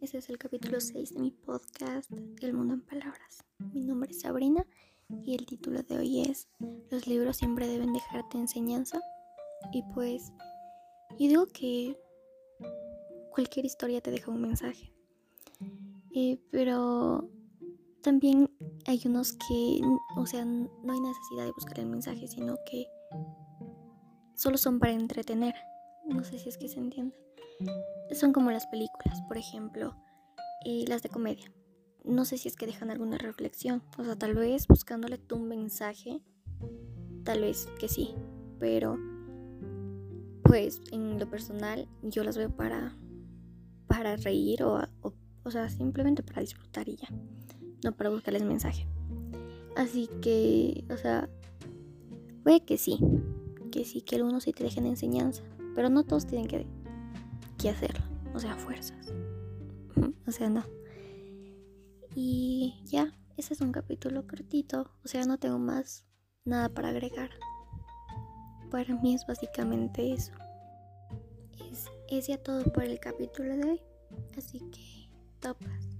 Este es el capítulo 6 de mi podcast El mundo en palabras. Mi nombre es Sabrina y el título de hoy es Los libros siempre deben dejarte enseñanza. Y pues, yo digo que cualquier historia te deja un mensaje. Eh, pero también hay unos que, o sea, no hay necesidad de buscar el mensaje, sino que solo son para entretener. No sé si es que se entiende. Son como las películas, por ejemplo, y las de comedia. No sé si es que dejan alguna reflexión. O sea, tal vez buscándole tú un mensaje, tal vez que sí. Pero, pues, en lo personal, yo las veo para, para reír o, o, o sea, simplemente para disfrutar y ya. No para buscarles mensaje. Así que, o sea, puede que sí. Que sí, que algunos sí te dejen enseñanza. Pero no todos tienen que que hacerlo, o sea, fuerzas. O sea, no. Y ya, ese es un capítulo cortito, o sea, no tengo más nada para agregar. Para mí es básicamente eso. Es, es ya todo por el capítulo de hoy. Así que, topas.